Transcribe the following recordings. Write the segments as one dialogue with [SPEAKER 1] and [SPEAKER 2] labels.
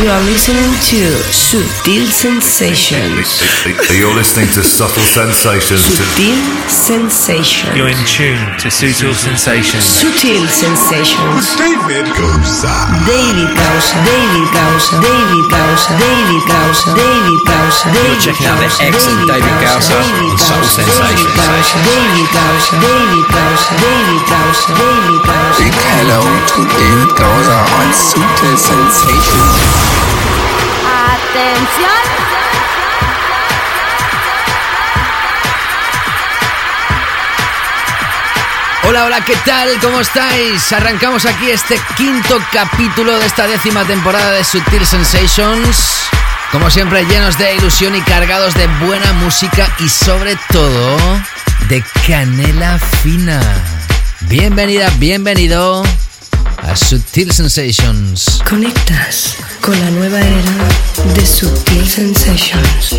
[SPEAKER 1] You are listening to Sutil Sensations.
[SPEAKER 2] You're listening to Subtle Sensations.
[SPEAKER 1] Sutil Sensations.
[SPEAKER 3] You're in tune to Sutil Sensations.
[SPEAKER 1] Sutil Sensations.
[SPEAKER 4] David Goza.
[SPEAKER 1] David Gausa. David Gausa. David Gausa. David Gausa. David Gausa.
[SPEAKER 5] You're checking out the excellent David Gausa on Subtle Sensations.
[SPEAKER 1] David Gausa. David Gausa. David Gausa. David Gausa.
[SPEAKER 4] Big hello to David Goza on Sutil Sensations.
[SPEAKER 6] Atención.
[SPEAKER 5] Hola, hola, ¿qué tal? ¿Cómo estáis? Arrancamos aquí este quinto capítulo de esta décima temporada de Sutil Sensations. Como siempre, llenos de ilusión y cargados de buena música y sobre todo de canela fina. Bienvenida, bienvenido Sutil Sensations.
[SPEAKER 1] Conectas con la nueva era de Sutil Sensations.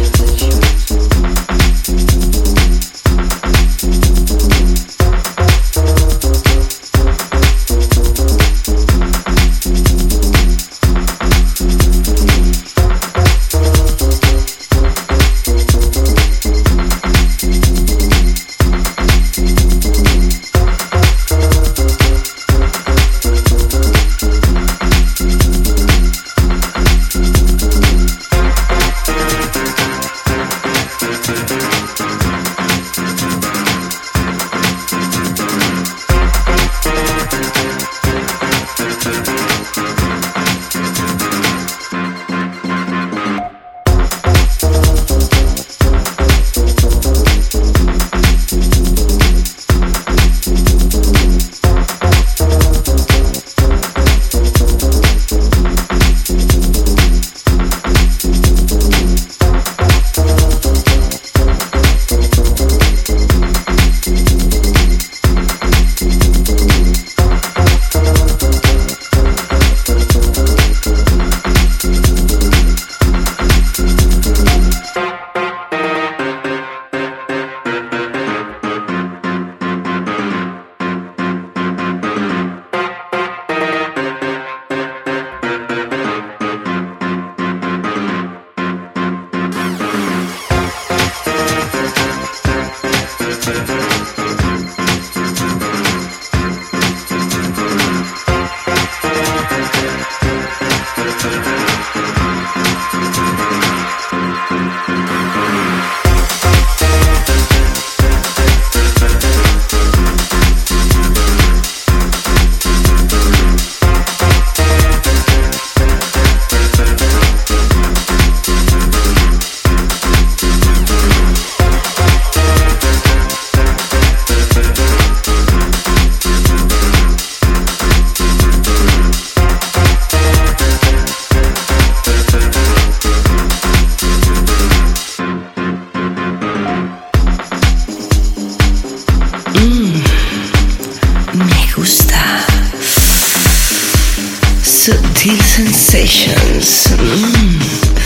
[SPEAKER 1] Sutil Sensations. Mm.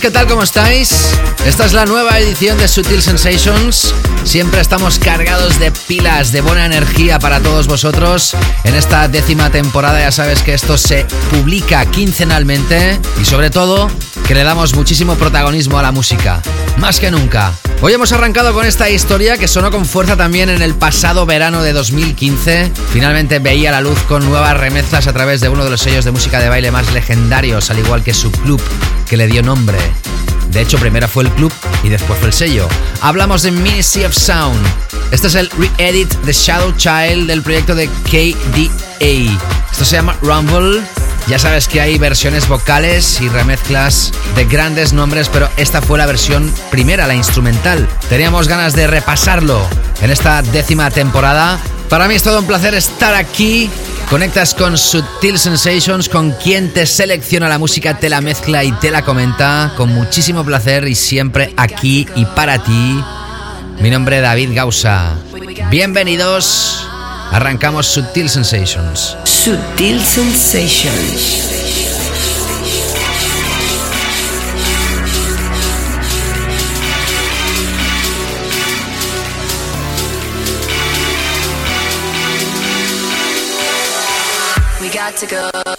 [SPEAKER 5] ¿Qué tal? ¿Cómo estáis? Esta es la nueva edición de Sutil Sensations. Siempre estamos cargados de pilas, de buena energía para todos vosotros. En esta décima temporada ya sabes que esto se publica quincenalmente y sobre todo que le damos muchísimo protagonismo a la música, más que nunca. Hoy hemos arrancado con esta historia que sonó con fuerza también en el pasado verano de 2015. Finalmente veía la luz con nuevas remezclas a través de uno de los sellos de música de baile más legendarios, al igual que su club, que le dio nombre. De hecho, primero fue el club y después fue el sello. Hablamos de Ministry of Sound. Este es el re-edit de Shadow Child del proyecto de KDA. Esto se llama Rumble ya sabes que hay versiones vocales y remezclas de grandes nombres, pero esta fue la versión primera, la instrumental. Teníamos ganas de repasarlo en esta décima temporada. Para mí es todo un placer estar aquí. Conectas con Subtil Sensations, con quien te selecciona la música, te la mezcla y te la comenta. Con muchísimo placer y siempre aquí y para ti. Mi nombre es David Gausa. Bienvenidos. Arrancamos Subtil Sensations.
[SPEAKER 1] Subtil Sensations.
[SPEAKER 6] To go.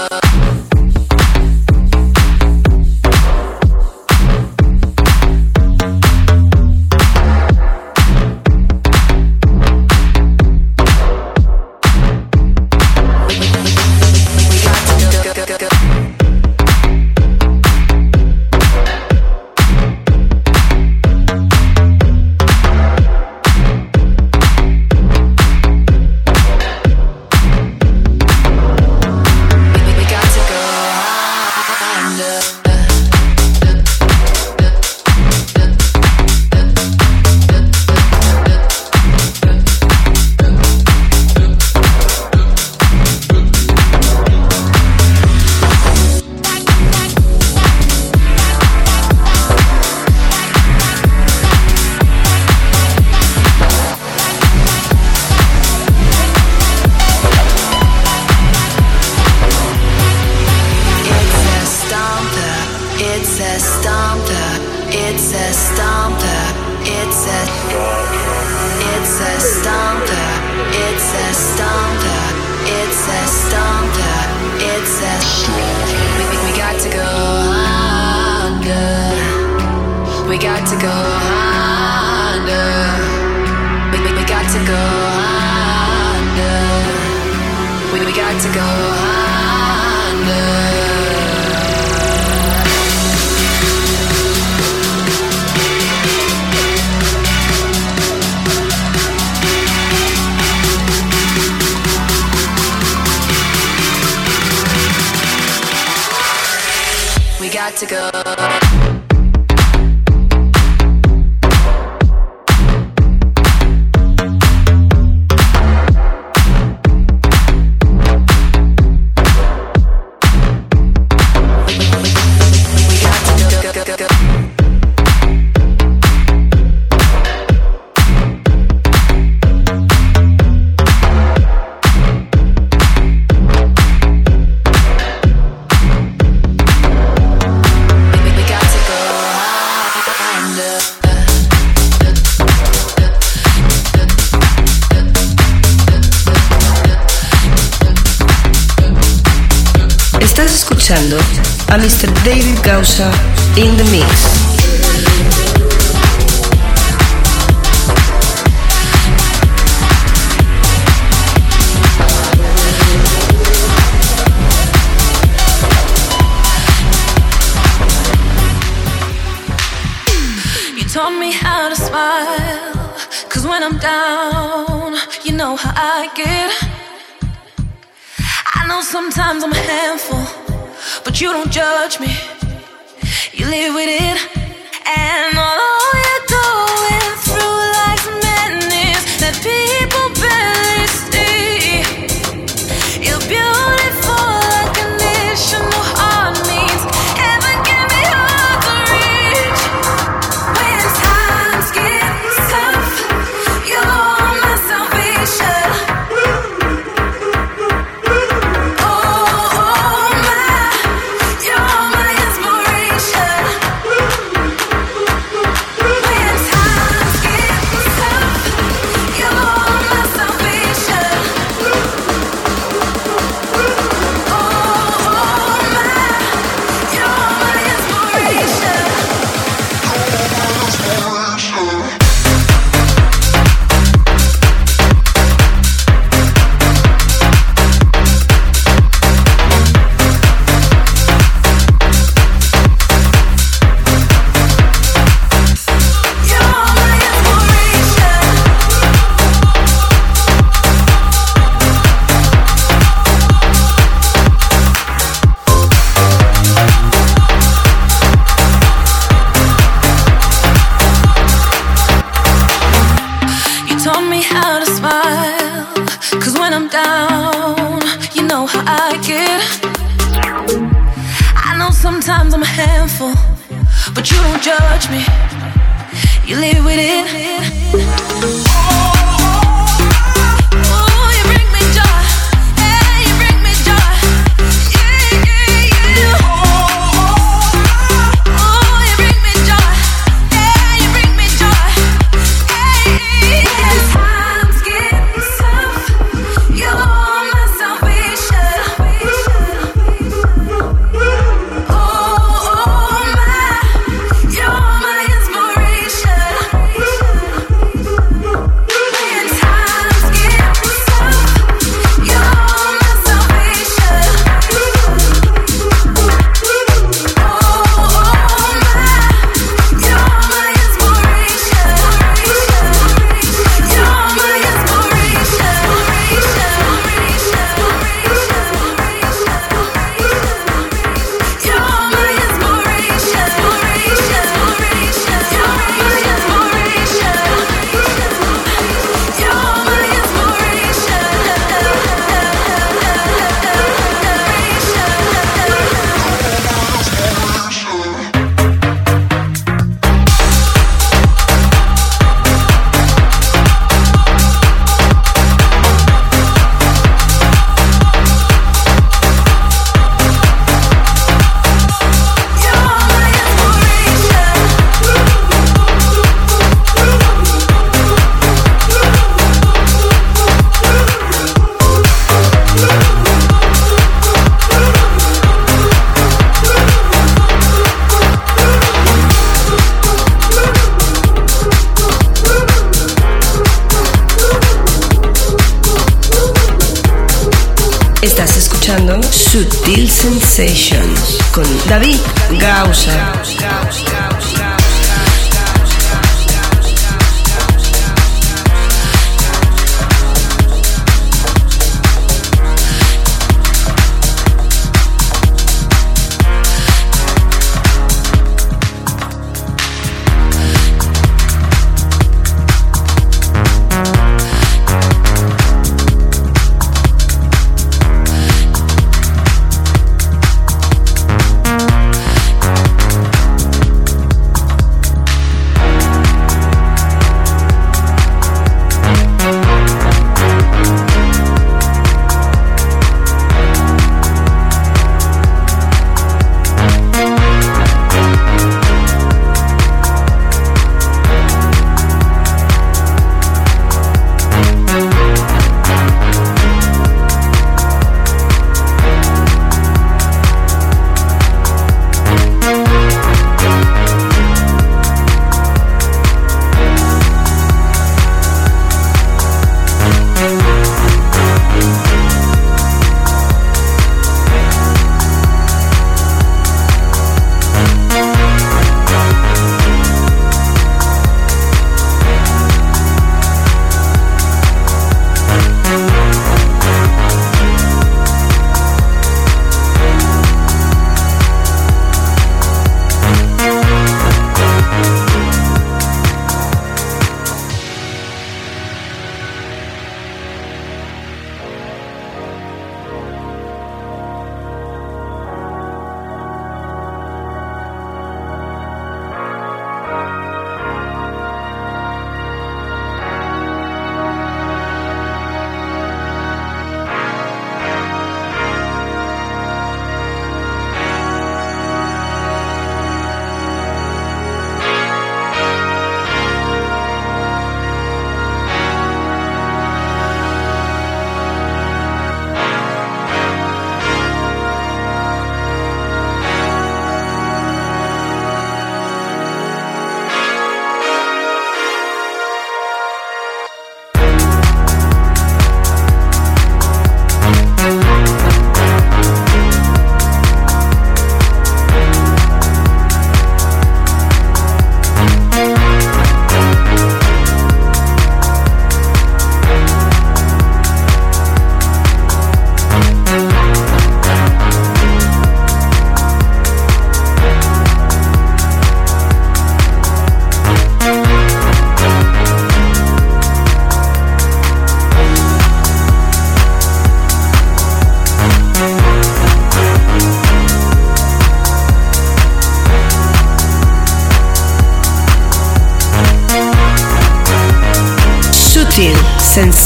[SPEAKER 6] Don't me. You live with it.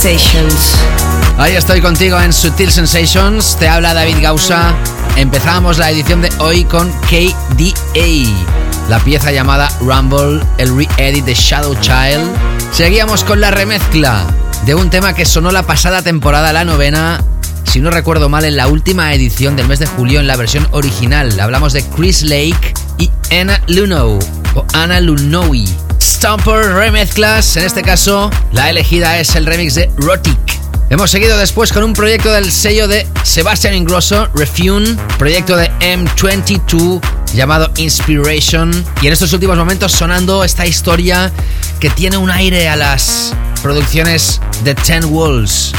[SPEAKER 1] Sensations.
[SPEAKER 5] Estoy contigo en Sutil Sensations. Te habla David Gausa. Empezamos la edición de hoy con KDA, la pieza llamada Rumble, el re-edit de Shadow Child. Seguíamos con la remezcla de un tema que sonó la pasada temporada, la novena, si no recuerdo mal, en la última edición del mes de julio en la versión original. Hablamos de Chris Lake y Anna Luno o Anna Lunowi. Stomper remezclas, en este caso la elegida es el remix de Rotic. Hemos seguido después con un proyecto del sello de Sebastian Ingrosso, Refune, proyecto de M22 llamado Inspiration. Y en estos últimos momentos sonando esta historia que tiene un aire a las producciones de Ten Walls.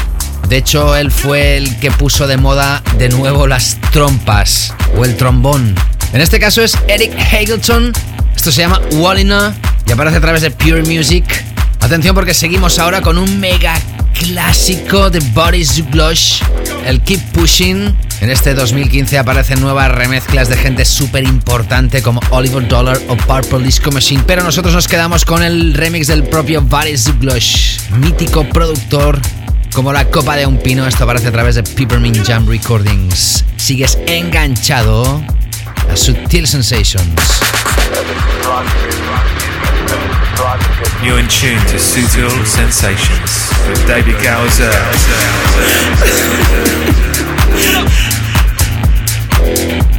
[SPEAKER 5] De hecho, él fue el que puso de moda de nuevo las trompas o el trombón. En este caso es Eric Hagelton. Esto se llama Wallina y aparece a través de Pure Music. Atención porque seguimos ahora con un mega clásico de Boris Zuglosh, el Keep Pushing. En este 2015 aparecen nuevas remezclas de gente súper importante como Oliver Dollar o Purple Disco Machine, pero nosotros nos quedamos con el remix del propio Boris Zuglosh, mítico productor como la copa de un pino. Esto aparece a través de Peppermint Jam Recordings. Sigues enganchado a Sutil Sensations.
[SPEAKER 3] You're in tune to Sutil Sensations with David Gowser.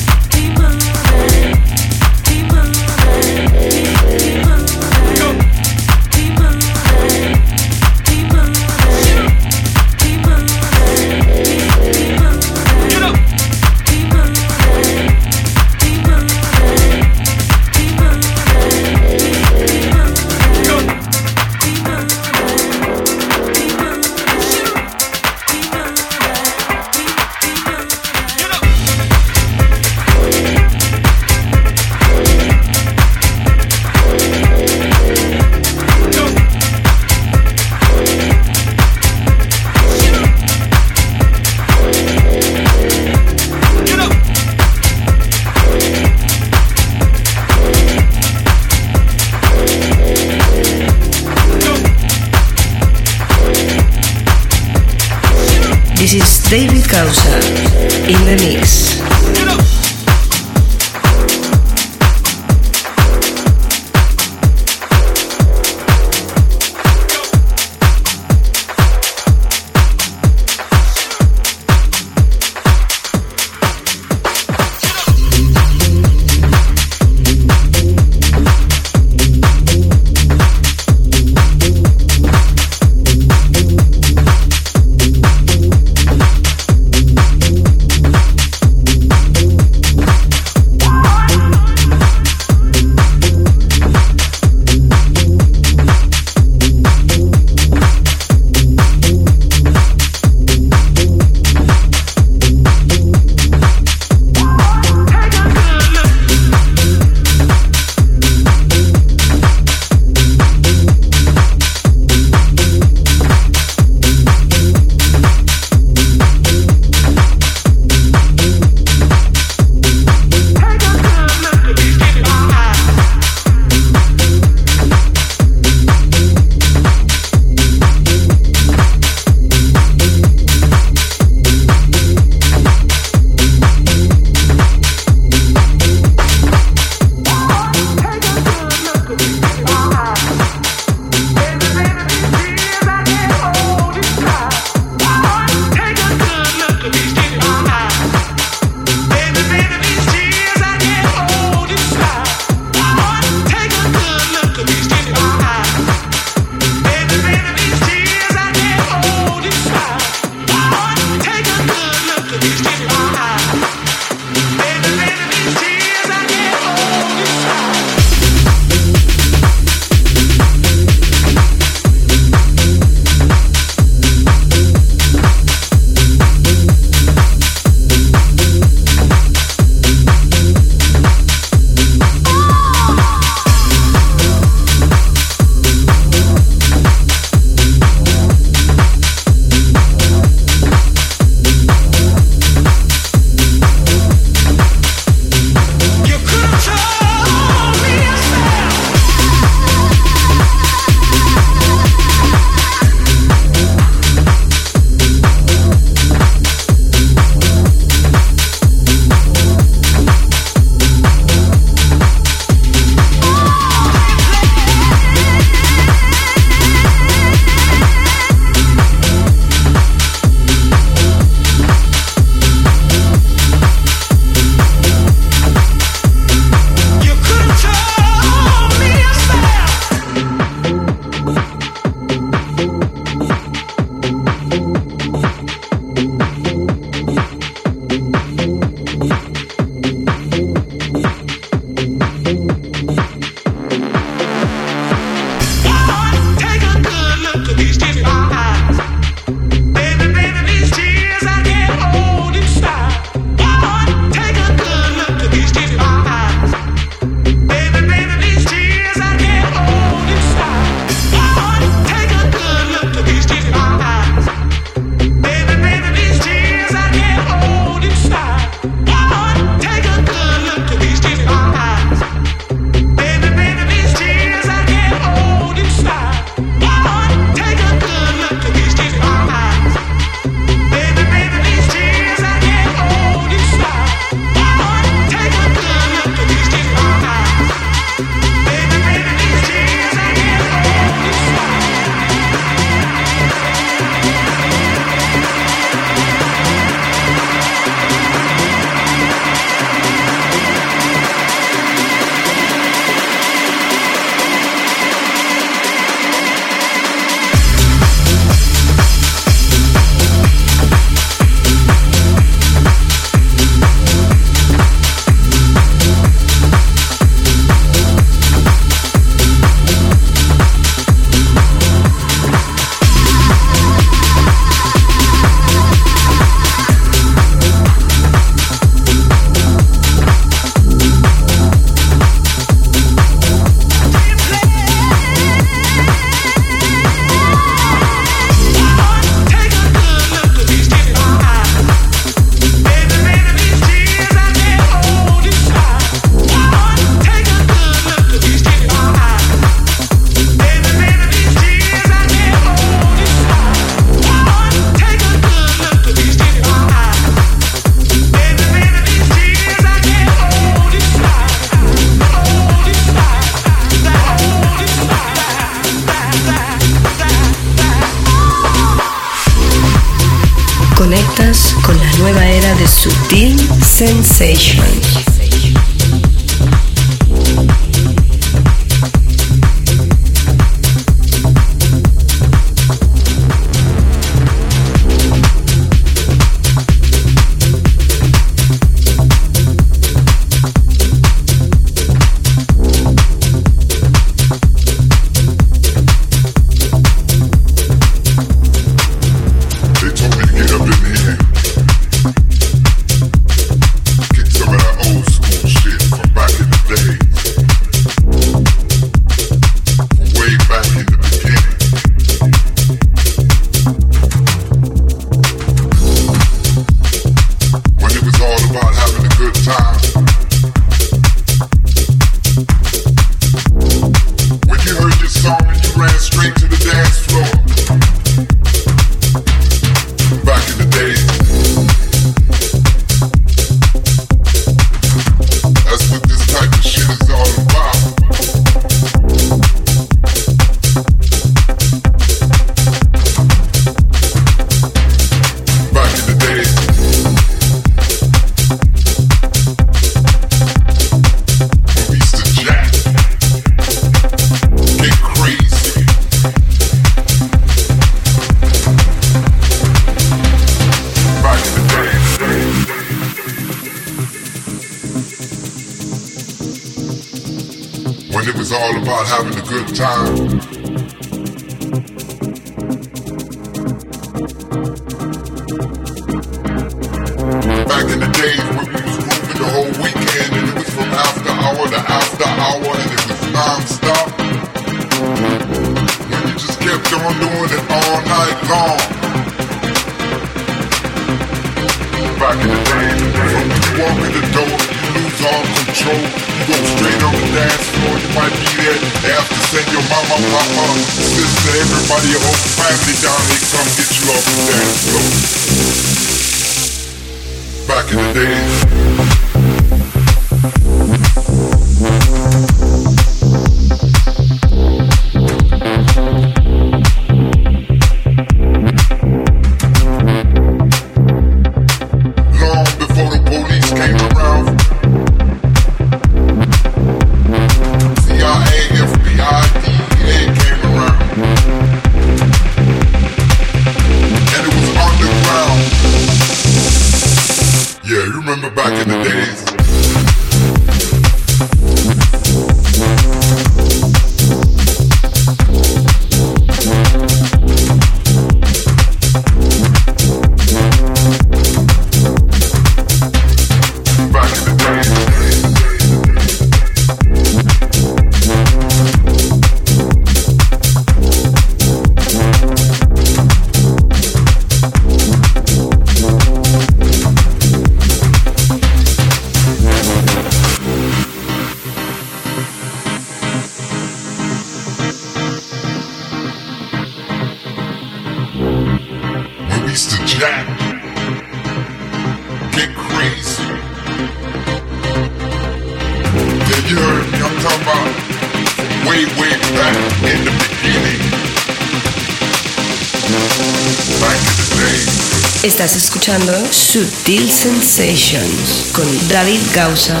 [SPEAKER 1] Sensations con David Gausa.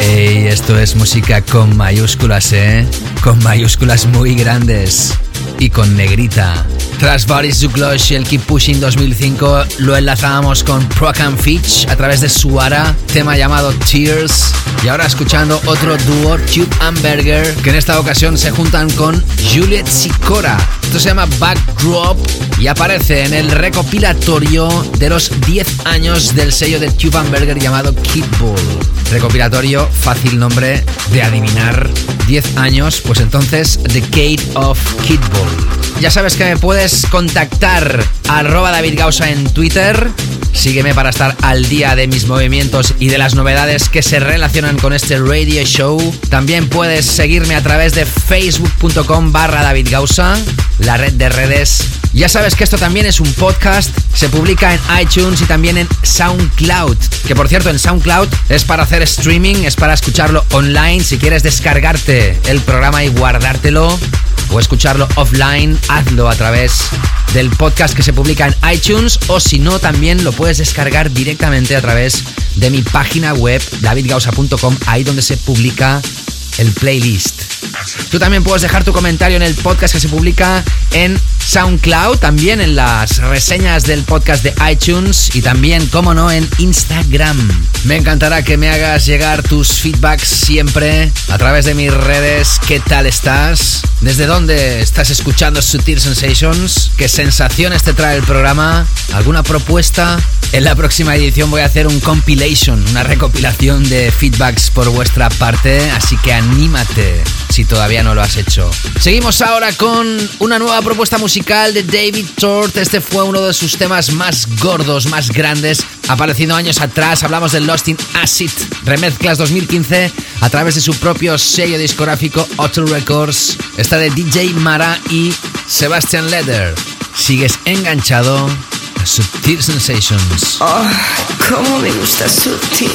[SPEAKER 5] Hey, esto es música con mayúsculas, ¿eh? Con mayúsculas muy grandes y con negrita. Tras Boris Zuglosh y el Keep Pushing 2005, lo enlazábamos con Procan Fitch a través de Suara, tema llamado Tears. Y ahora escuchando otro dúo, Tube Amberger, que en esta ocasión se juntan con Juliet Sicora. Esto se llama Backdrop y aparece en el recopilatorio de los 10 años del sello de Tube Amberger llamado Kid Bull. Recopilatorio, fácil nombre de adivinar. 10 años, pues entonces Decade of Kid Bull. Ya sabes que me puedes contactar arroba David Gausa en Twitter. Sígueme para estar al día de mis movimientos y de las novedades que se relacionan con este radio show. También puedes seguirme a través de facebook.com barra David Gausa, la red de redes Ya sabes que esto también es un podcast, se publica en iTunes y también en SoundCloud. Que por cierto, en SoundCloud es para hacer streaming, es para escucharlo online. Si quieres descargarte el programa y guardártelo o escucharlo offline, hazlo a través del podcast que se publica en iTunes o si no, también lo puedes descargar directamente a través de mi página web davidgausa.com, ahí donde se publica el playlist. Tú también puedes dejar tu comentario en el podcast que se publica en SoundCloud, también en las reseñas del podcast de iTunes y también, como no, en Instagram. Me encantará que me hagas llegar tus feedbacks siempre a través de mis redes. ¿Qué tal estás? ¿Desde dónde estás escuchando Sutil Sensations? ¿Qué sensaciones te trae el programa? ¿Alguna propuesta? En la próxima edición voy a hacer un compilation, una recopilación de feedbacks por vuestra parte, así que anímate si todavía no lo has hecho. Seguimos ahora con una nueva propuesta musical de David Tort. Este fue uno de sus temas más gordos, más grandes, aparecido años atrás. Hablamos de Lost in Acid, remezclas 2015 a través de su propio sello discográfico Otto Records. Está de DJ Mara y Sebastian Leder. Sigues enganchado a Subtil Sensations.
[SPEAKER 1] Oh, cómo me gusta Sutil.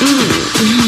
[SPEAKER 1] You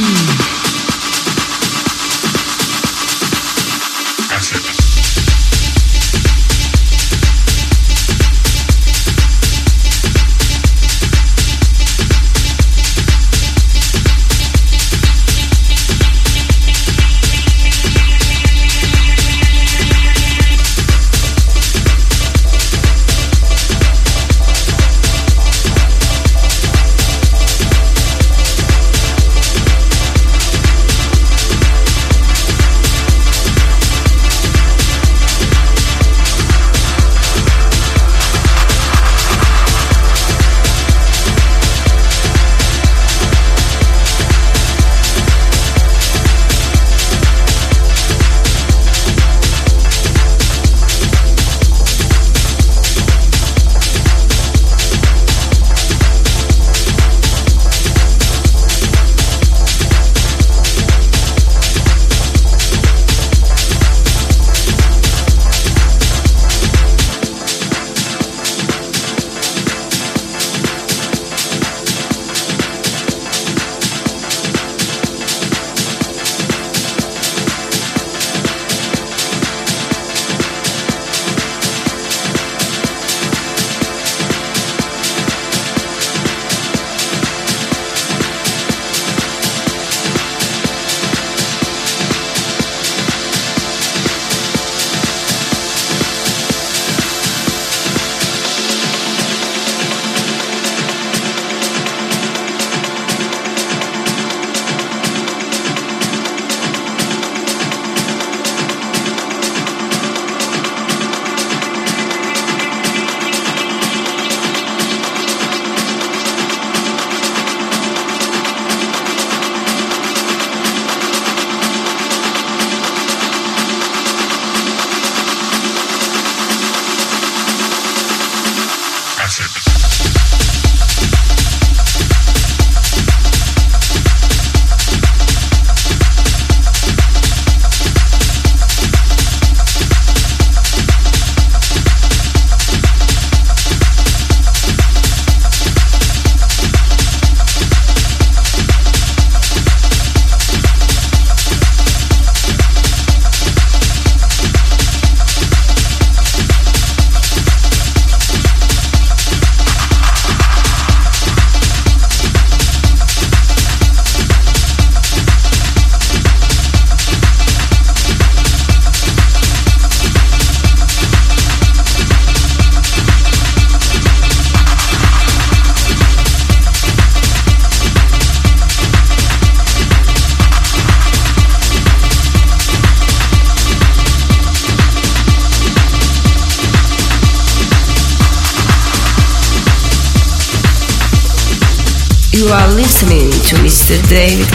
[SPEAKER 1] Mr.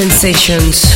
[SPEAKER 1] Sensations.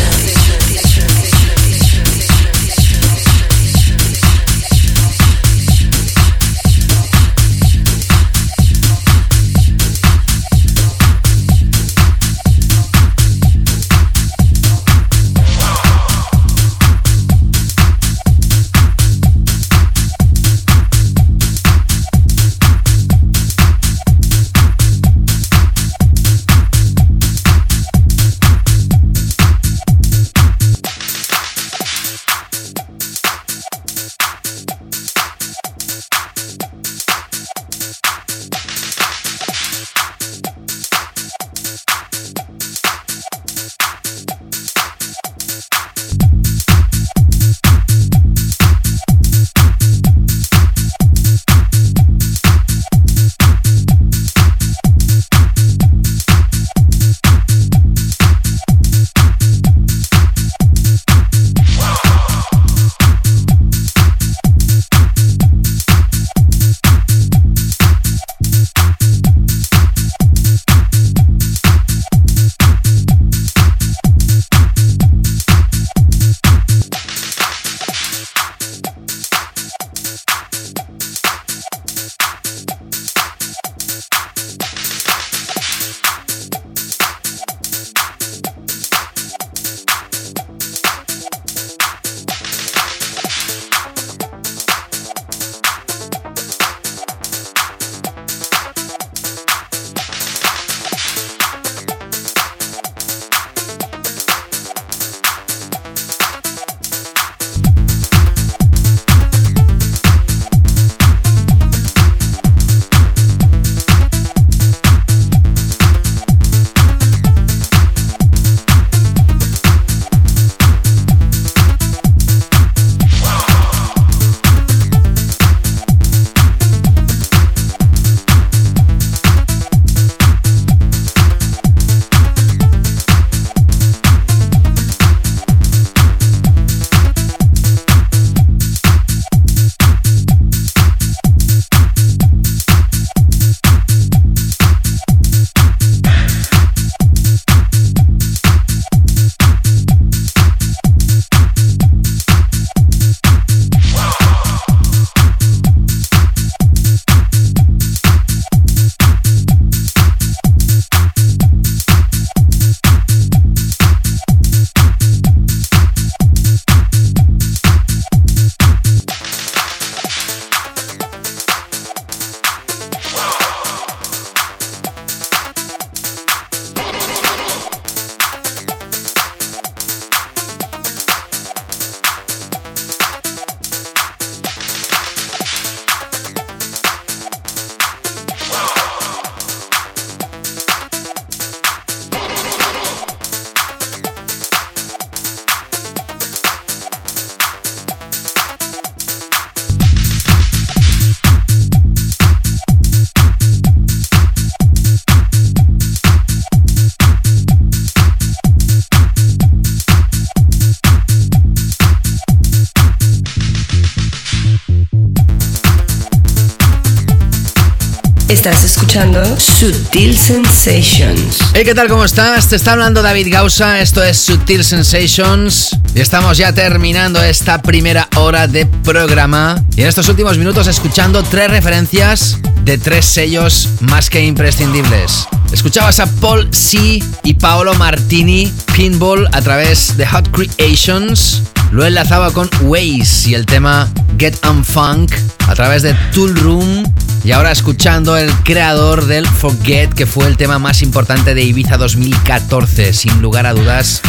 [SPEAKER 1] Estás escuchando Sutil Sensations.
[SPEAKER 5] Hey, ¿qué tal? ¿Cómo estás? Te está hablando David Gausa. Esto es Sutil Sensations. Y estamos ya terminando esta primera hora de programa. Y en estos últimos minutos escuchando tres referencias de tres sellos más que imprescindibles. Escuchabas a Paul C. y Paolo Martini Pinball a través de Hot Creations. Lo enlazaba con Waze y el tema Get Unfunk a través de Tool Room y ahora escuchando el creador del Forget, que fue el tema más importante de Ibiza 2014, sin lugar a dudas.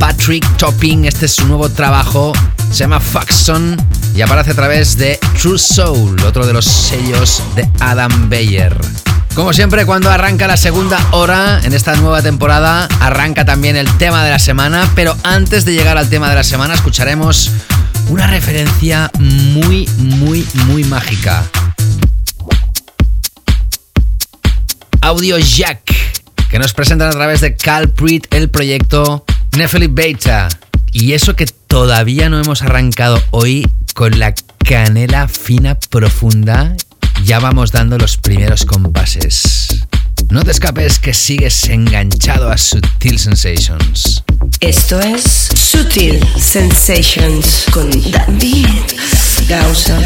[SPEAKER 5] Patrick Topping, este es su nuevo trabajo, se llama Faxon y aparece a través de True Soul, otro de los sellos de Adam Beyer. Como siempre, cuando arranca la segunda hora en esta nueva temporada, arranca también el tema de la semana, pero antes de llegar al tema de la semana escucharemos una referencia muy, muy, muy mágica. Audio Jack, que nos presentan a través de Calprit el proyecto Nefeli Beta. Y eso que todavía no hemos arrancado hoy con la canela fina profunda, ya vamos dando los primeros compases. No te escapes que sigues enganchado a Sutil Sensations.
[SPEAKER 1] Esto es Sutil Sensations con David Gausa.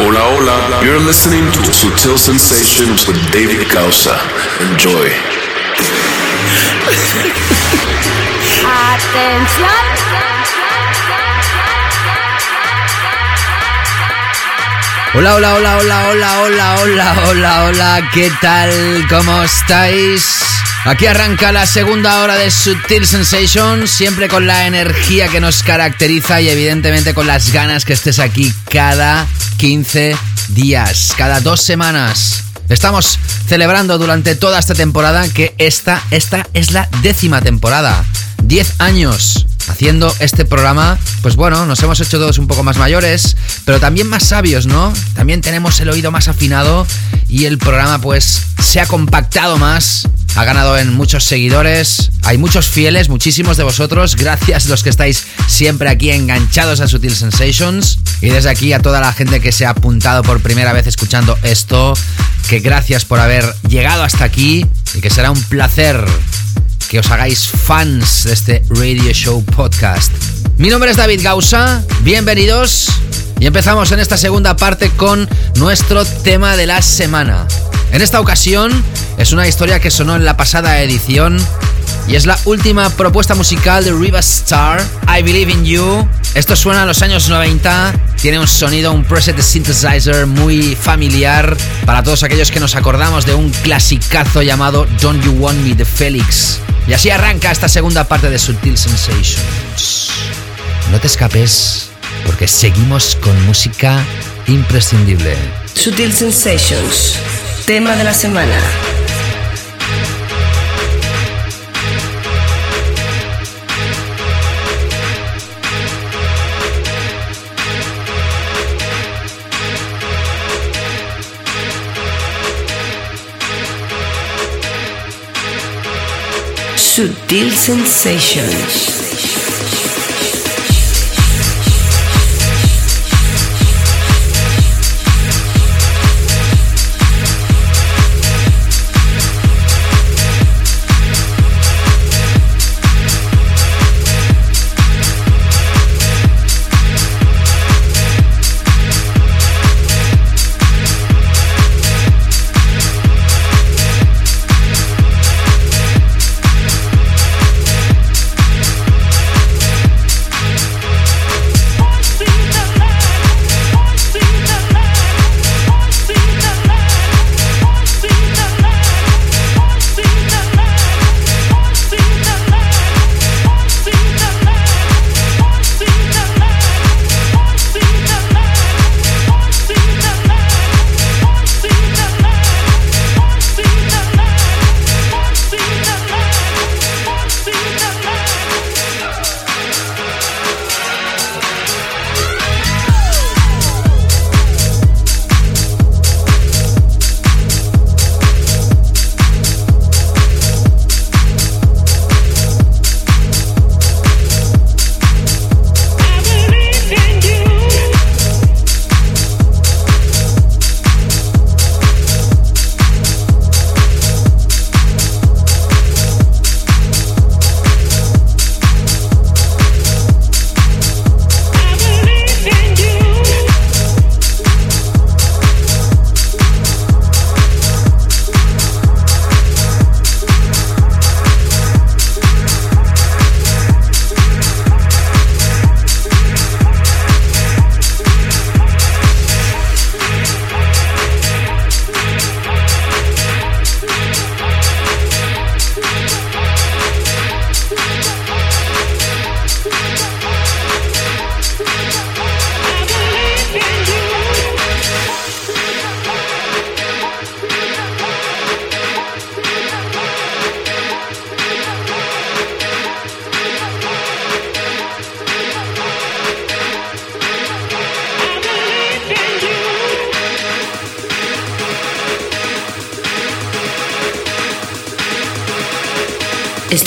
[SPEAKER 7] Hola, hola. You're listening to Sutil Sensations with David Gausa. Enjoy.
[SPEAKER 5] Hola, hola, hola, hola, hola, hola, hola, hola, hola, ¿qué tal? ¿Cómo estáis? Aquí arranca la segunda hora de Sutil Sensations, siempre con la energía que nos caracteriza y evidentemente con las ganas que estés aquí cada 15 días, cada dos semanas. Estamos celebrando durante toda esta temporada que esta, esta es la décima temporada. 10 años haciendo este programa, pues bueno, nos hemos hecho todos un poco más mayores, pero también más sabios, ¿no? También tenemos el oído más afinado y el programa pues se ha compactado más, ha ganado en muchos seguidores, hay muchos fieles, muchísimos de vosotros, gracias los que estáis siempre aquí enganchados a Sutil Sensations y desde aquí a toda la gente que se ha apuntado por primera vez escuchando esto, que gracias por haber llegado hasta aquí y que será un placer que os hagáis fans de este Radio Show Podcast. Mi nombre es David Gausa, bienvenidos y empezamos en esta segunda parte con nuestro tema de la semana. En esta ocasión es una historia que sonó en la pasada edición y es la última propuesta musical de Riva Star, I Believe in You. Esto suena a los años 90, tiene un sonido, un preset de synthesizer muy familiar para todos aquellos que nos acordamos de un clasicazo llamado Don't You Want Me de Felix. Y así arranca esta segunda parte de Subtil Sensations. No te escapes porque seguimos con música imprescindible.
[SPEAKER 1] Sutil Sensations, tema de la semana. Sutil Sensations.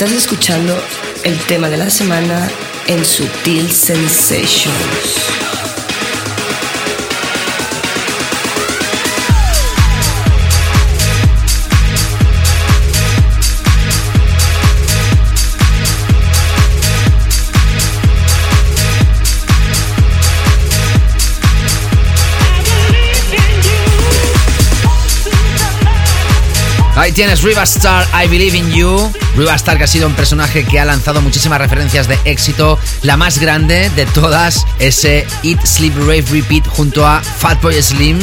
[SPEAKER 1] Estás escuchando el tema de la semana en Sutil Sensations.
[SPEAKER 5] Ahí tienes Riva Star, I Believe in You. Riva Star que ha sido un personaje que ha lanzado muchísimas referencias de éxito. La más grande de todas, ese Eat, Sleep, Rave, Repeat junto a Fatboy Slim.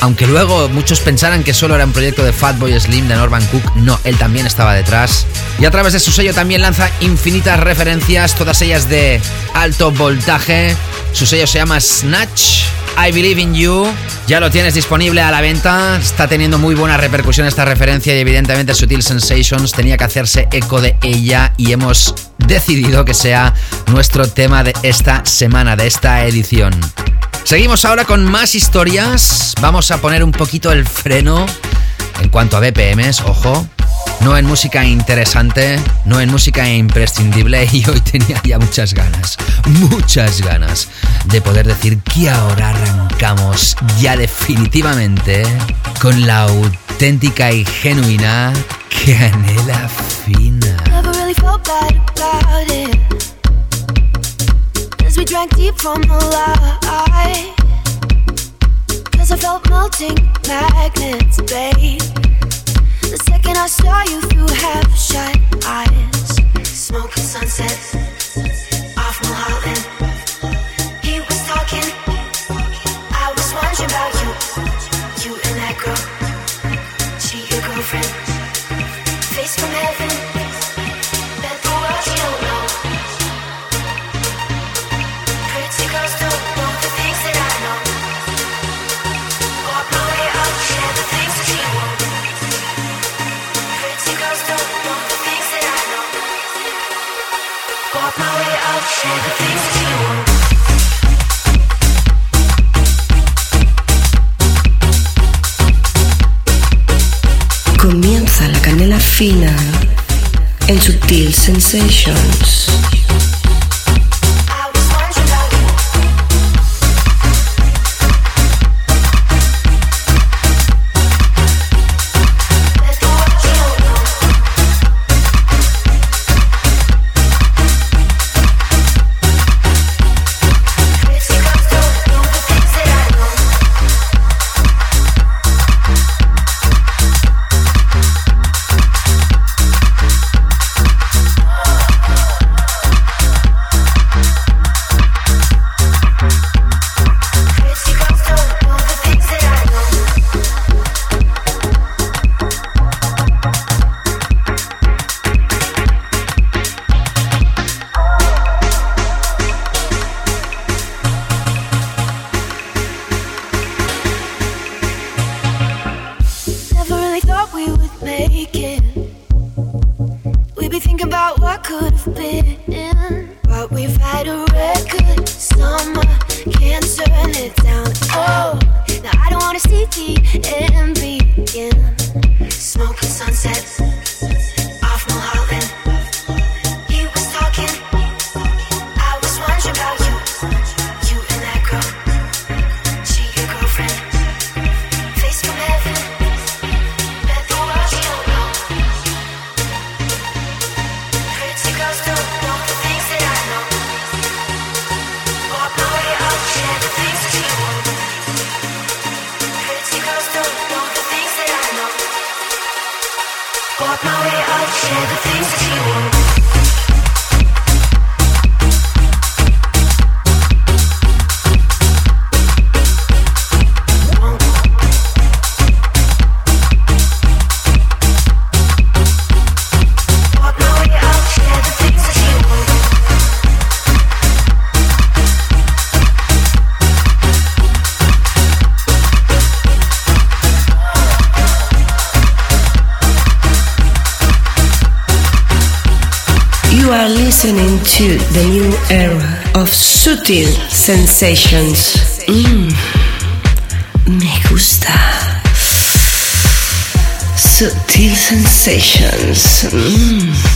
[SPEAKER 5] Aunque luego muchos pensaran que solo era un proyecto de Fatboy Slim de Norman Cook, no, él también estaba detrás. Y a través de su sello también lanza infinitas referencias, todas ellas de alto voltaje. Su sello se llama Snatch. I Believe in You. Ya lo tienes disponible a la venta. Está teniendo muy buena repercusión esta referencia y evidentemente Sutil Sensations tenía que hacerse eco de ella y hemos decidido que sea nuestro tema de esta semana, de esta edición. Seguimos ahora con más historias. Vamos a poner un poquito el freno en cuanto a BPMs, ojo. No en música interesante, no en música imprescindible y hoy tenía ya muchas ganas, muchas ganas de poder decir que ahora arrancamos ya definitivamente con la auténtica y genuina canela fina.
[SPEAKER 8] Never I felt melting magnets, babe. The second I saw you through half shut eyes. Smoking sunset
[SPEAKER 1] Comienza la canela fina en Sutil Sensations. Sutil Sensations. Mm, me gusta. Sutil Sensations. Mm.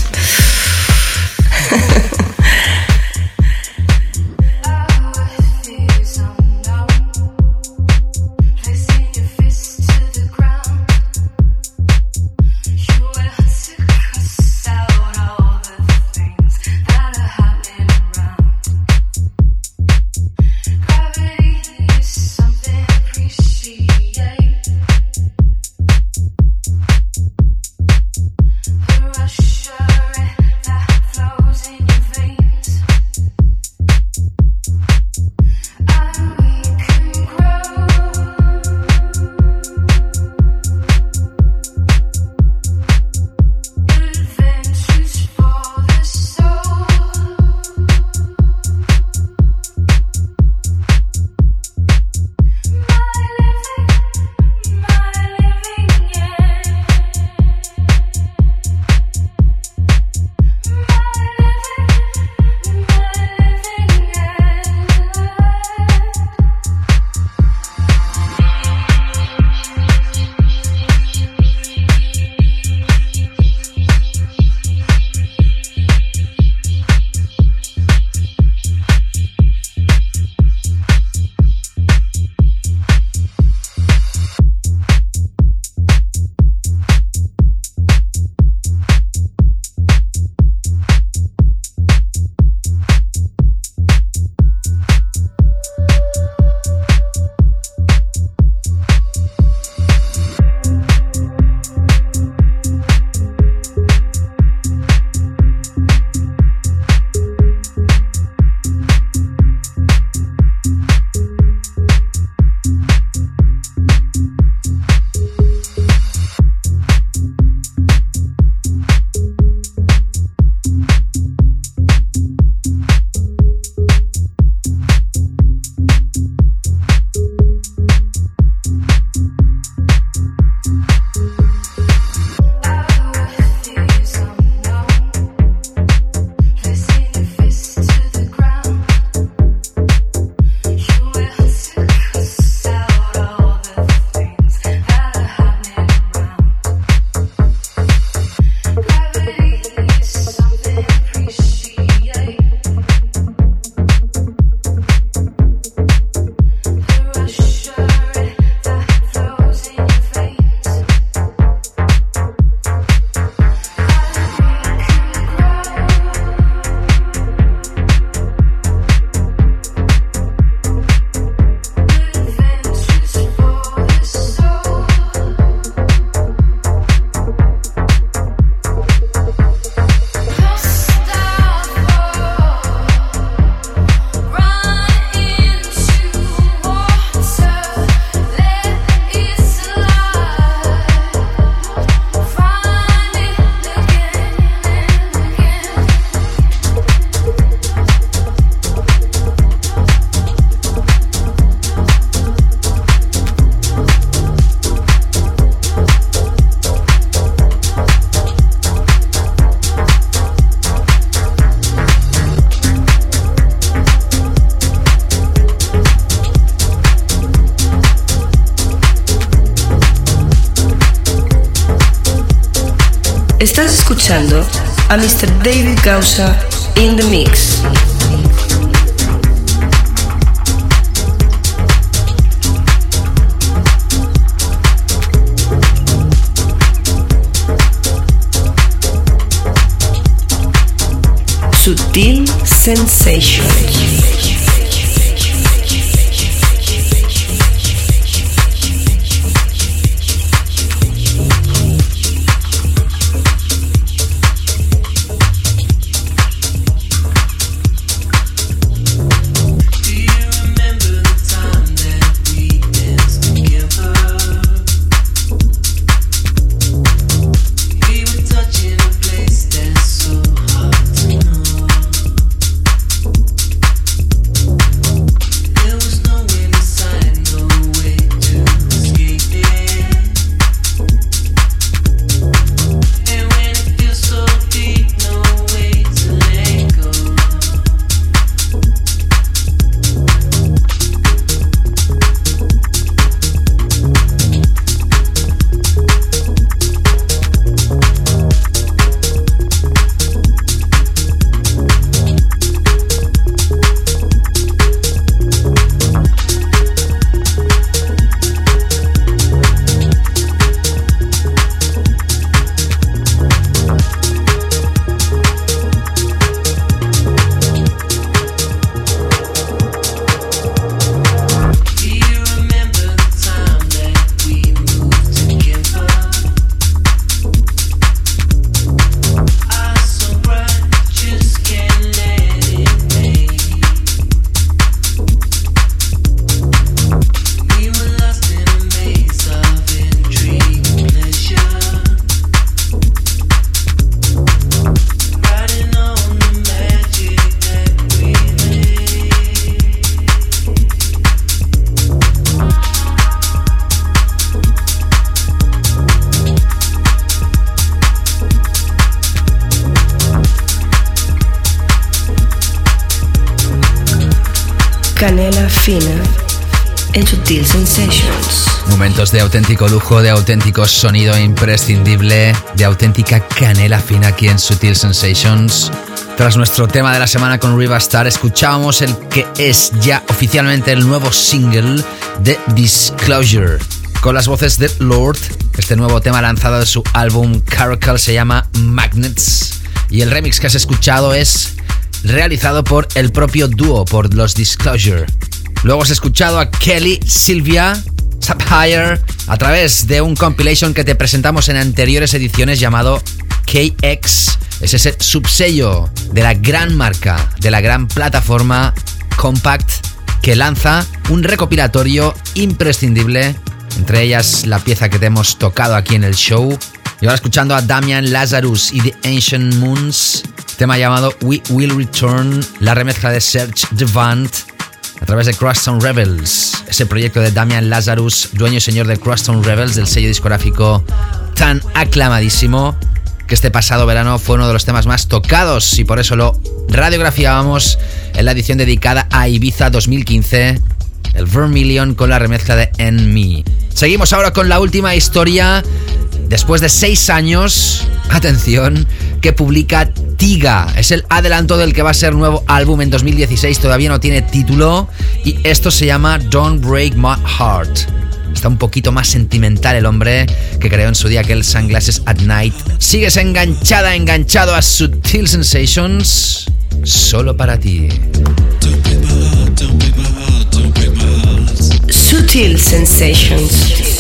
[SPEAKER 9] Estás escuchando a Mr. David Gausa in the mix. Sutil Sensations.
[SPEAKER 5] De auténtico lujo, de auténtico sonido imprescindible, de auténtica canela fina aquí en Sutil Sensations. Tras nuestro tema de la semana con Riva Star, escuchábamos el que es ya oficialmente el nuevo single de Disclosure. Con las voces de Lord, este nuevo tema lanzado de su álbum Caracal se llama Magnets. Y el remix que has escuchado es realizado por el propio dúo, por los Disclosure. Luego has escuchado a Kelly Silvia Sapphire a través de un compilation que te presentamos en anteriores ediciones llamado KX. Es ese subsello de la gran marca, de la gran plataforma Compact que lanza un recopilatorio imprescindible, entre ellas la pieza que te hemos tocado aquí en el show. Y ahora escuchando a Damian Lazarus y The Ancient Moons, tema llamado We Will Return, la remezcla de Serge Devant a través de Crosstown Rebels, ese proyecto de Damian Lazarus, dueño y señor de Crosstown Rebels, del sello discográfico tan aclamadísimo que este pasado verano fue uno de los temas más tocados y por eso lo radiografiábamos en la edición dedicada a Ibiza 2015, el Vermilion con la remezcla de En Me. Seguimos ahora con la última historia. Después de seis años, atención, que publica Tiga. Es el adelanto del que va a ser nuevo álbum en 2016. Todavía no tiene título. Y esto se llama Don't Break My Heart. Está un poquito más sentimental el hombre que creó en su día aquel Sunglasses at Night. Sigues enganchada, enganchado a Sutil Sensations. Solo para ti.
[SPEAKER 9] Sutil Sensations.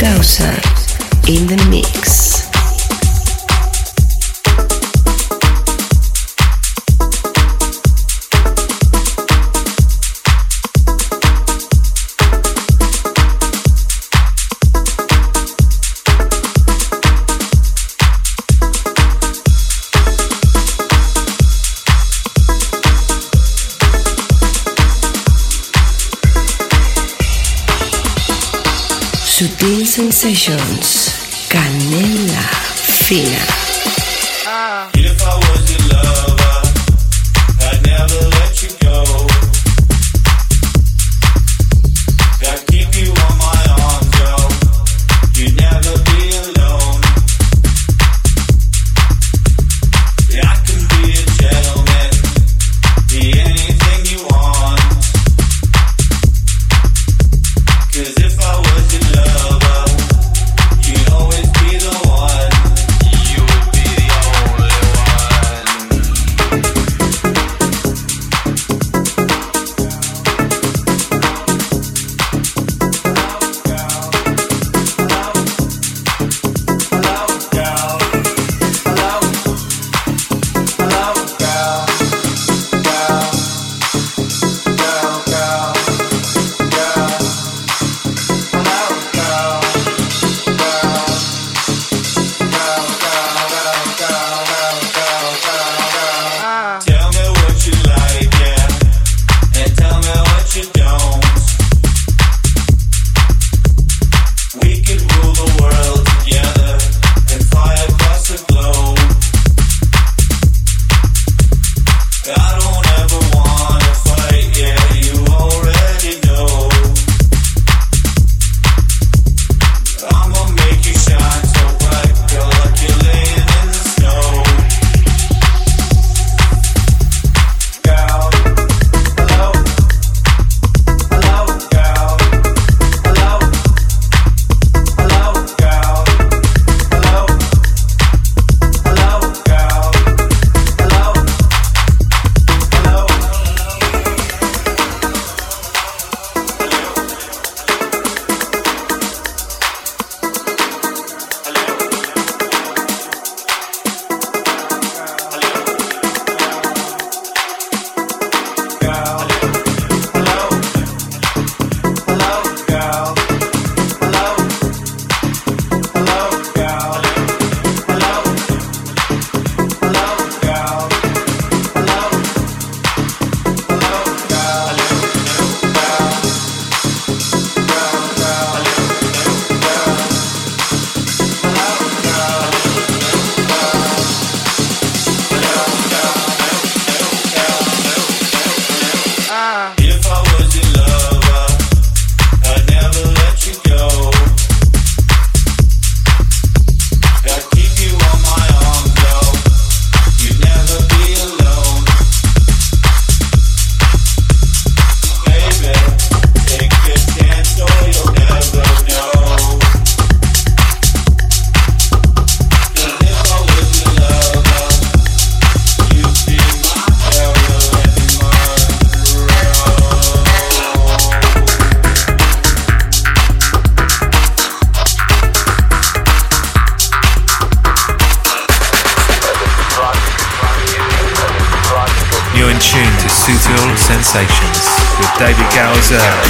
[SPEAKER 10] David Sutil Sensations, Canela Fina.
[SPEAKER 3] David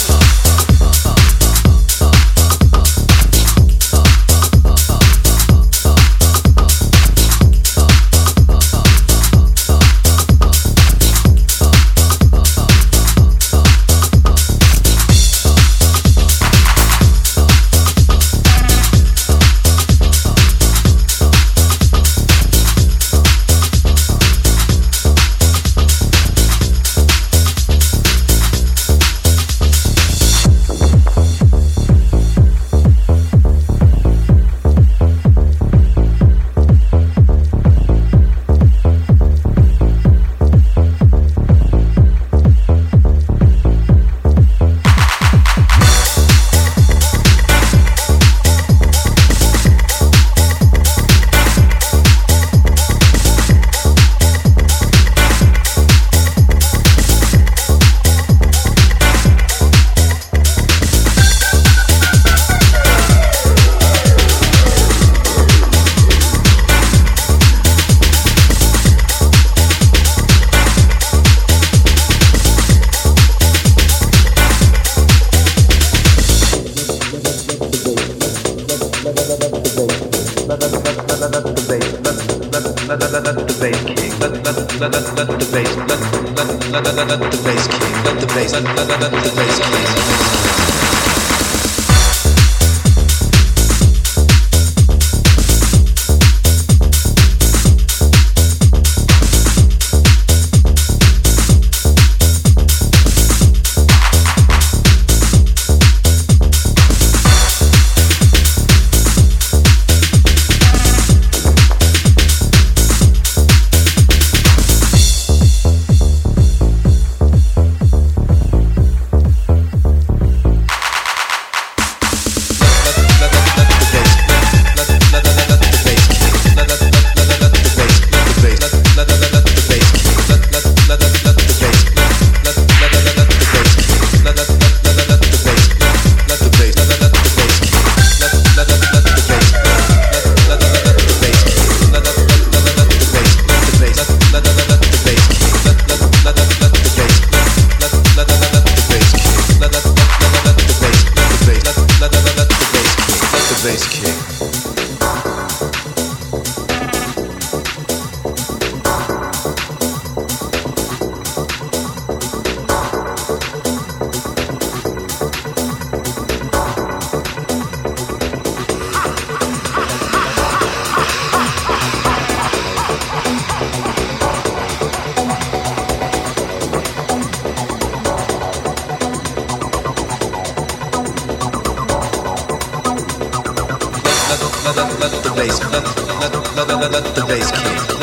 [SPEAKER 3] let the bass kick.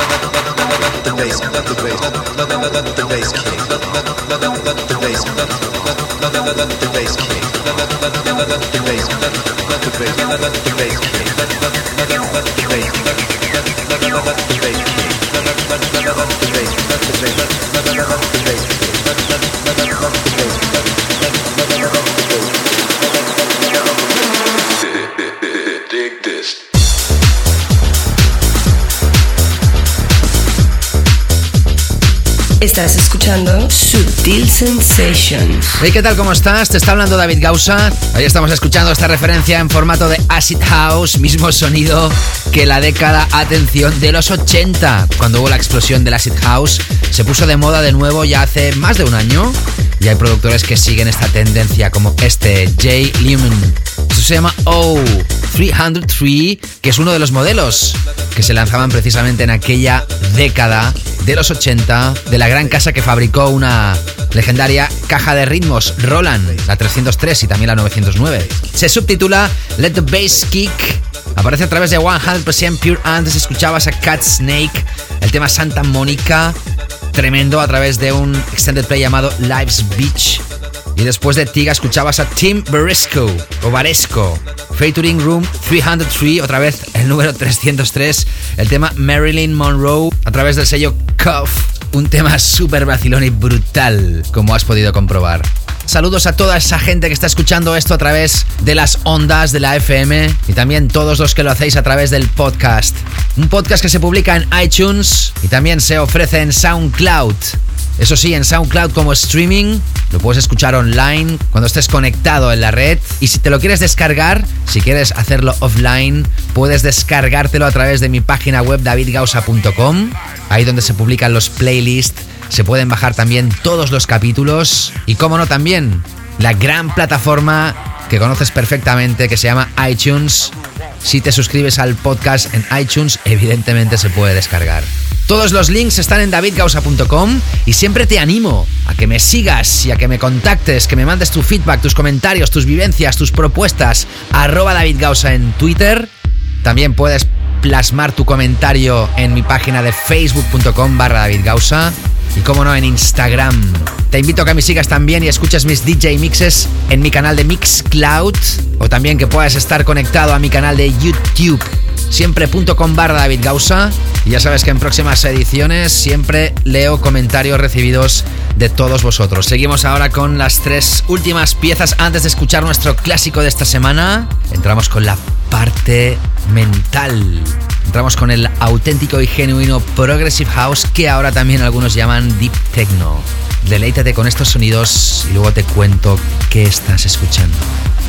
[SPEAKER 3] Let the bass, let
[SPEAKER 1] the bass. Estás escuchando Sutil Sensations.
[SPEAKER 5] Hey, ¿qué tal? ¿Cómo estás? Te está hablando David Gausa. Hoy estamos escuchando esta referencia en formato de Acid House, mismo sonido que la década, atención, de los 80, cuando hubo la explosión del Acid House. Se puso de moda de nuevo ya hace más de un año y hay productores que siguen esta tendencia, como este, Jay Lehman. Esto se llama Oh 303, que es uno de los modelos que se lanzaban precisamente en aquella década de los 80 de la gran casa que fabricó una legendaria caja de ritmos Roland, la 303 y también la 909. Se subtitula Let the Bass Kick. Aparece a través de 100% Pure. Antes escuchabas a Cat Snake, el tema Santa Mónica, tremendo a través de un extended play llamado Lives Beach. Y después de Tiga escuchabas a Tim Baresco o Baresco, featuring Room 303, otra vez el número 303, el tema Marilyn Monroe a través del sello Cuff, un tema súper vacilón y brutal, como has podido comprobar. Saludos a toda esa gente que está escuchando esto a través de las ondas de la FM y también todos los que lo hacéis a través del podcast. Un podcast que se publica en iTunes y también se ofrece en SoundCloud. Eso sí, en SoundCloud como streaming, lo puedes escuchar online cuando estés conectado en la red. Y si te lo quieres descargar, si quieres hacerlo offline, puedes descargártelo a través de mi página web davidgausa.com, ahí donde se publican los playlists. Se pueden bajar también todos los capítulos y, como no, también la gran plataforma que conoces perfectamente que se llama iTunes. Si te suscribes al podcast en iTunes, evidentemente se puede descargar. Todos los links están en davidgausa.com y siempre te animo a que me sigas y a que me contactes, que me mandes tu feedback, tus comentarios, tus vivencias, tus propuestas. Arroba davidgausa en Twitter. También puedes plasmar tu comentario en mi página de facebook.com barra y como no en Instagram. Te invito a que me sigas también y escuches mis DJ mixes en mi canal de Mixcloud o también que puedas estar conectado a mi canal de YouTube siempre.com barra David. Y ya sabes que en próximas ediciones siempre leo comentarios recibidos de todos vosotros. Seguimos ahora con las tres últimas piezas antes de escuchar nuestro clásico de esta semana. Entramos con la parte mental. Entramos con el auténtico y genuino Progressive House que ahora también algunos llaman Deep Techno. Deleítate con estos sonidos y luego te cuento qué estás escuchando.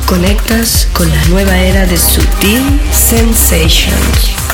[SPEAKER 1] Conectas con la nueva era de Sutil Sensations.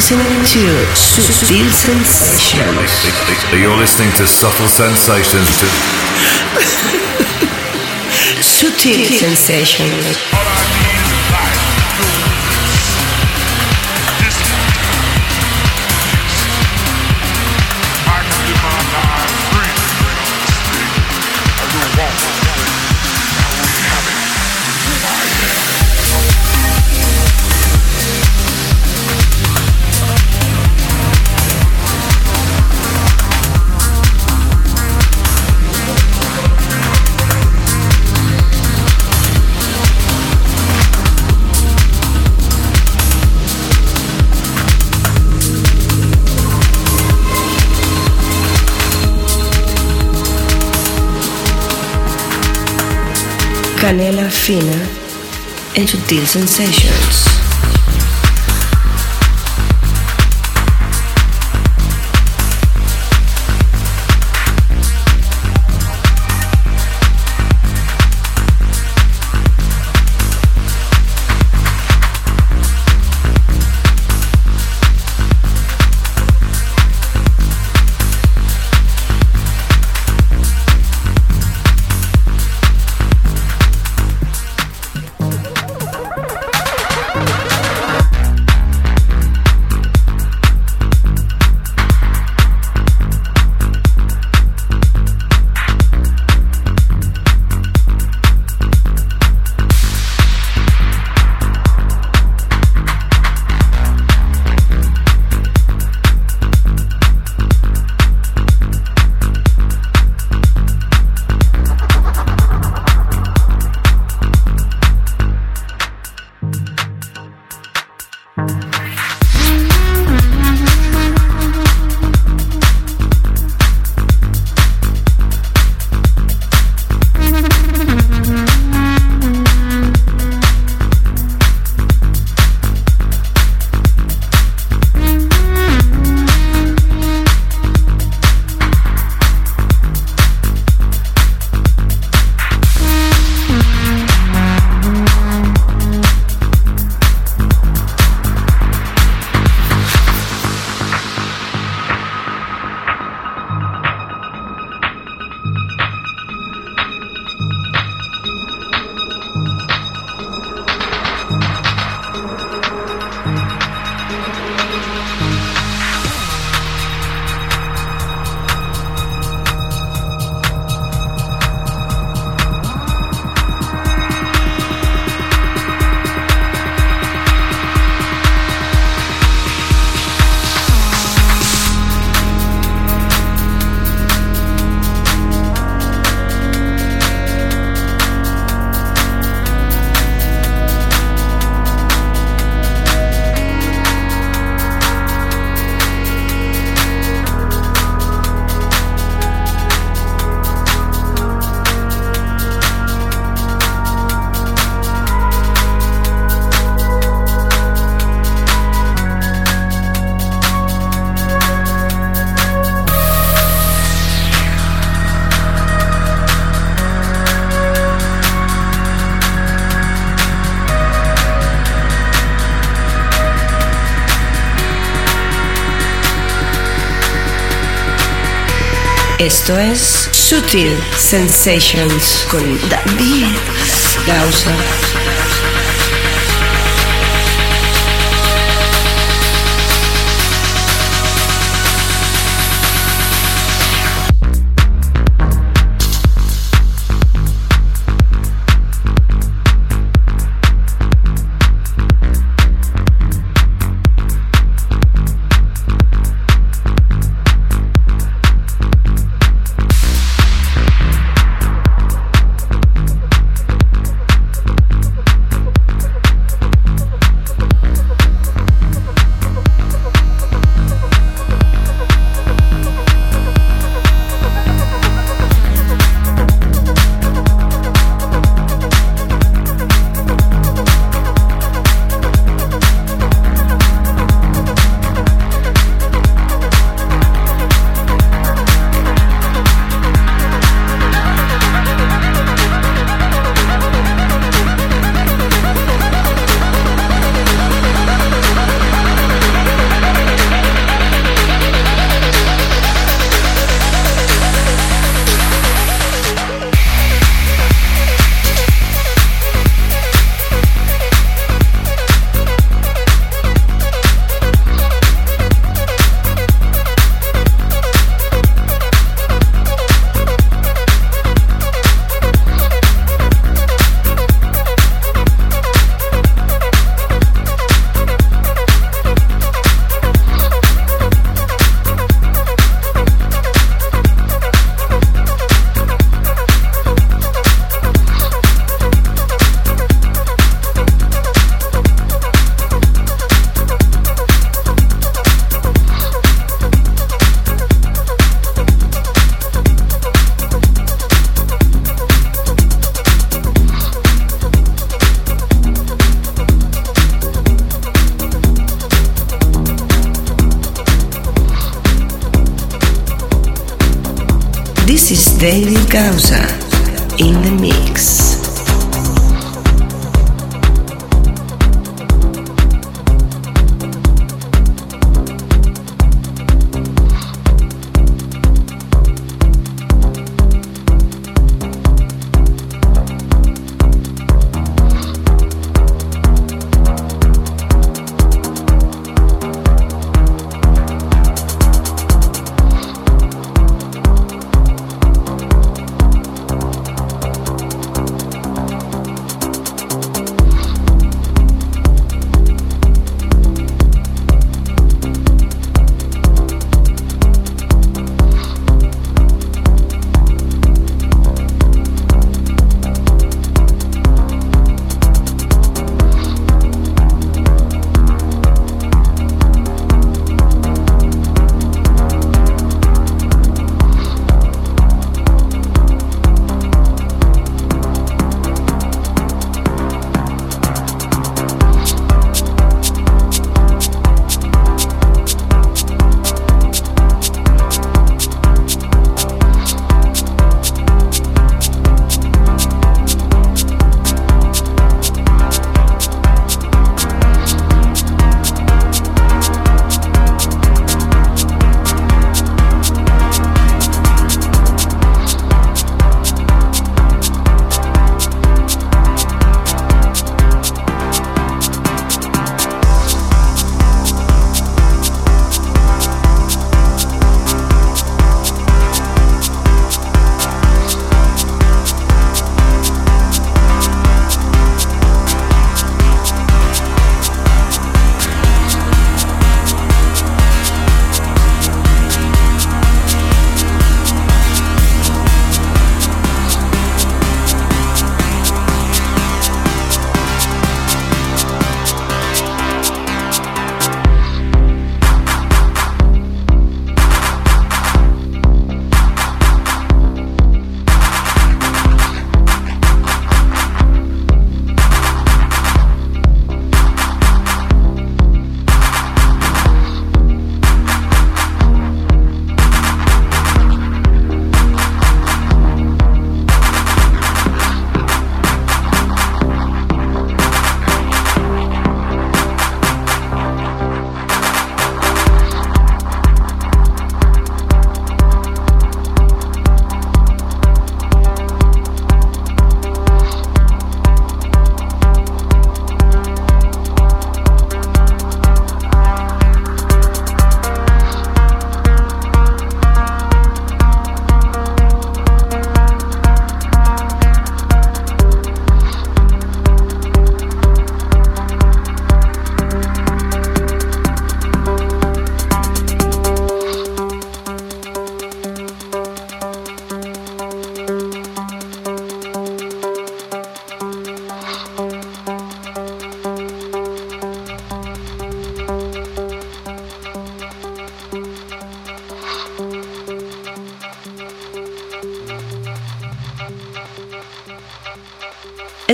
[SPEAKER 1] Listening to Sensations.
[SPEAKER 2] You're listening to Subtle Sensations.
[SPEAKER 1] Sutil Sensations. Canela fina en Sutil Sensations. Esto es Sutil Sensations con David Gausa.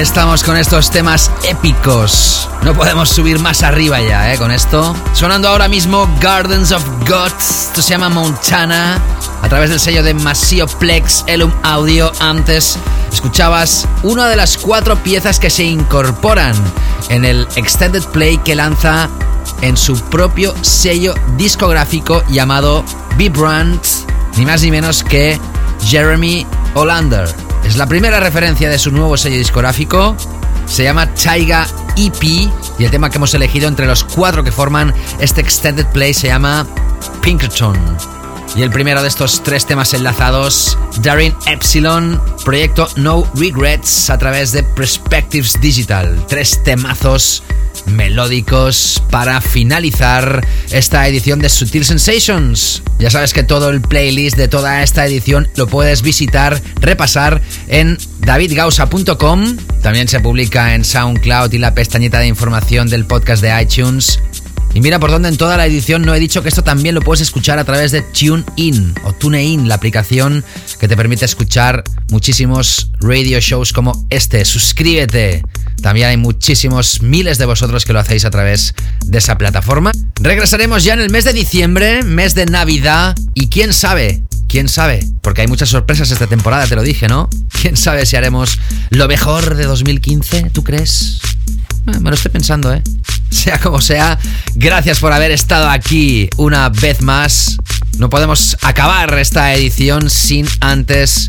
[SPEAKER 5] Estamos con estos temas épicos. No podemos subir más arriba ya, ¿eh? Con esto. Sonando ahora mismo Gardens of Gods. Esto se llama Montana. A través del sello de Masio Plex Elum Audio. Antes escuchabas una de las cuatro piezas que se incorporan en el Extended Play que lanza en su propio sello discográfico llamado B-Brand. Ni más ni menos que Jeremy Olander. Es la primera referencia de su nuevo sello discográfico. Se llama Taiga EP y el tema que hemos elegido entre los cuatro que forman este extended play se llama Pinkerton. Y el primero de estos tres temas enlazados, Darin Epsilon, proyecto No Regrets a través de Perspectives Digital. Tres temazos melódicos para finalizar esta edición de Sutil Sensations. Ya sabes que todo el playlist de toda esta edición lo puedes visitar, repasar en davidgausa.com. También se publica en SoundCloud y la pestañita de información del podcast de iTunes. Y mira por dónde en toda la edición no he dicho que esto también lo puedes escuchar a través de TuneIn o TuneIn, la aplicación que te permite escuchar muchísimos radio shows como este. Suscríbete. También hay muchísimos miles de vosotros que lo hacéis a través de esa plataforma. Regresaremos ya en el mes de diciembre, mes de Navidad y quién sabe, quién sabe, porque hay muchas sorpresas esta temporada, te lo dije, ¿no? ¿Quién sabe si haremos lo mejor de 2015? ¿Tú crees? Eh, me lo estoy pensando, ¿eh? Sea como sea, gracias por haber estado aquí una vez más. No podemos acabar esta edición sin antes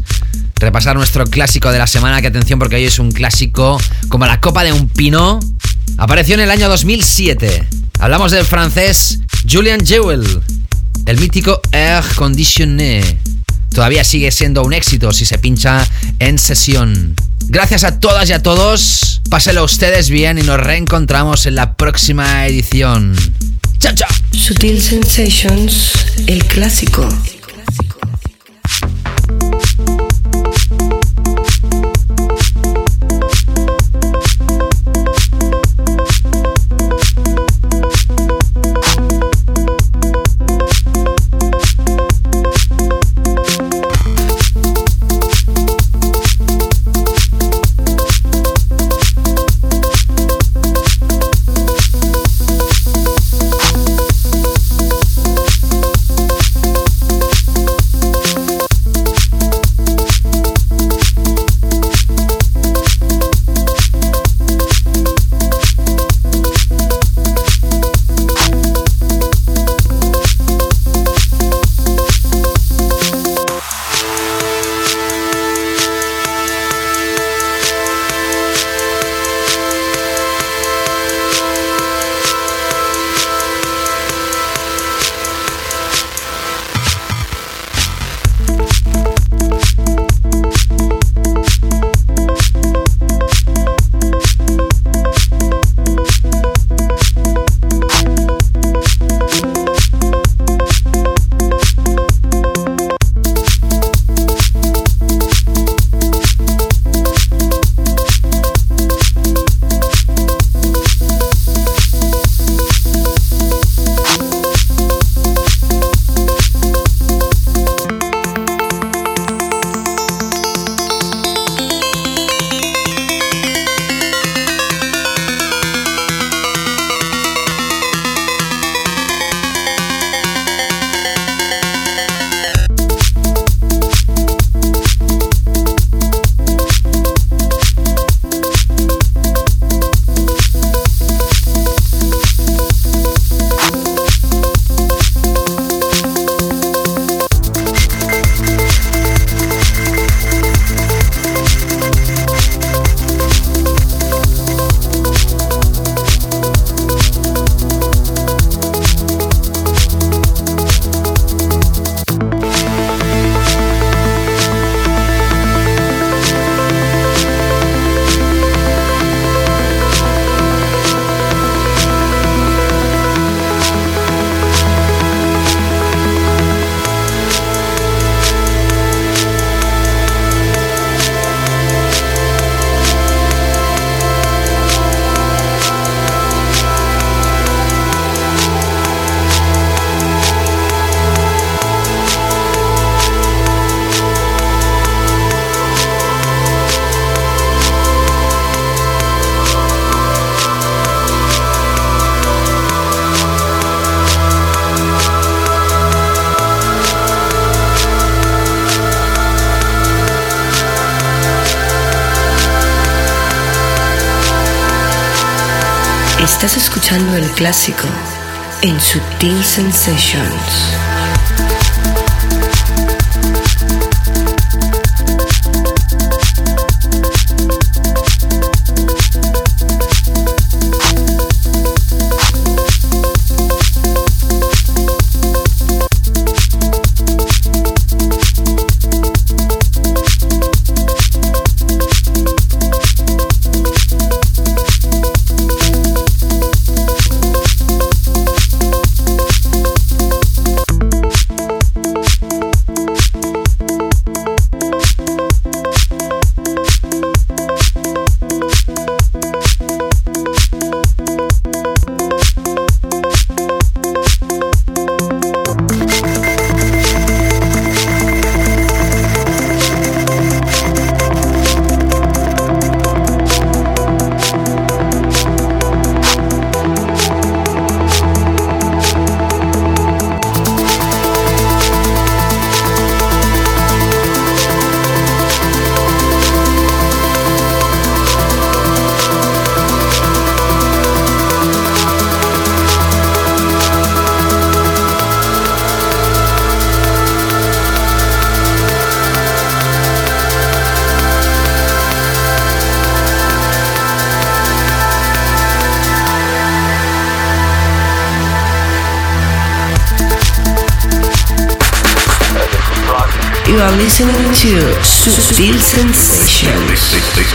[SPEAKER 5] repasar nuestro clásico de la semana. Que atención, porque hoy es un clásico como la copa de un pino. Apareció en el año 2007. Hablamos del francés Julian Jewel, el mítico Air Conditionné. Todavía sigue siendo un éxito si se pincha en sesión. Gracias a todas y a todos. Páselo ustedes bien y nos reencontramos en la próxima edición. Chao, chao.
[SPEAKER 1] Sutil Sensations, el clásico. Clásico en Sutil Sensations.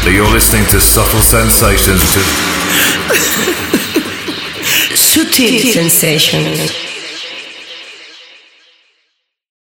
[SPEAKER 1] Sensations.
[SPEAKER 2] You're listening to Subtle Sensations.
[SPEAKER 1] Sutil Sensations.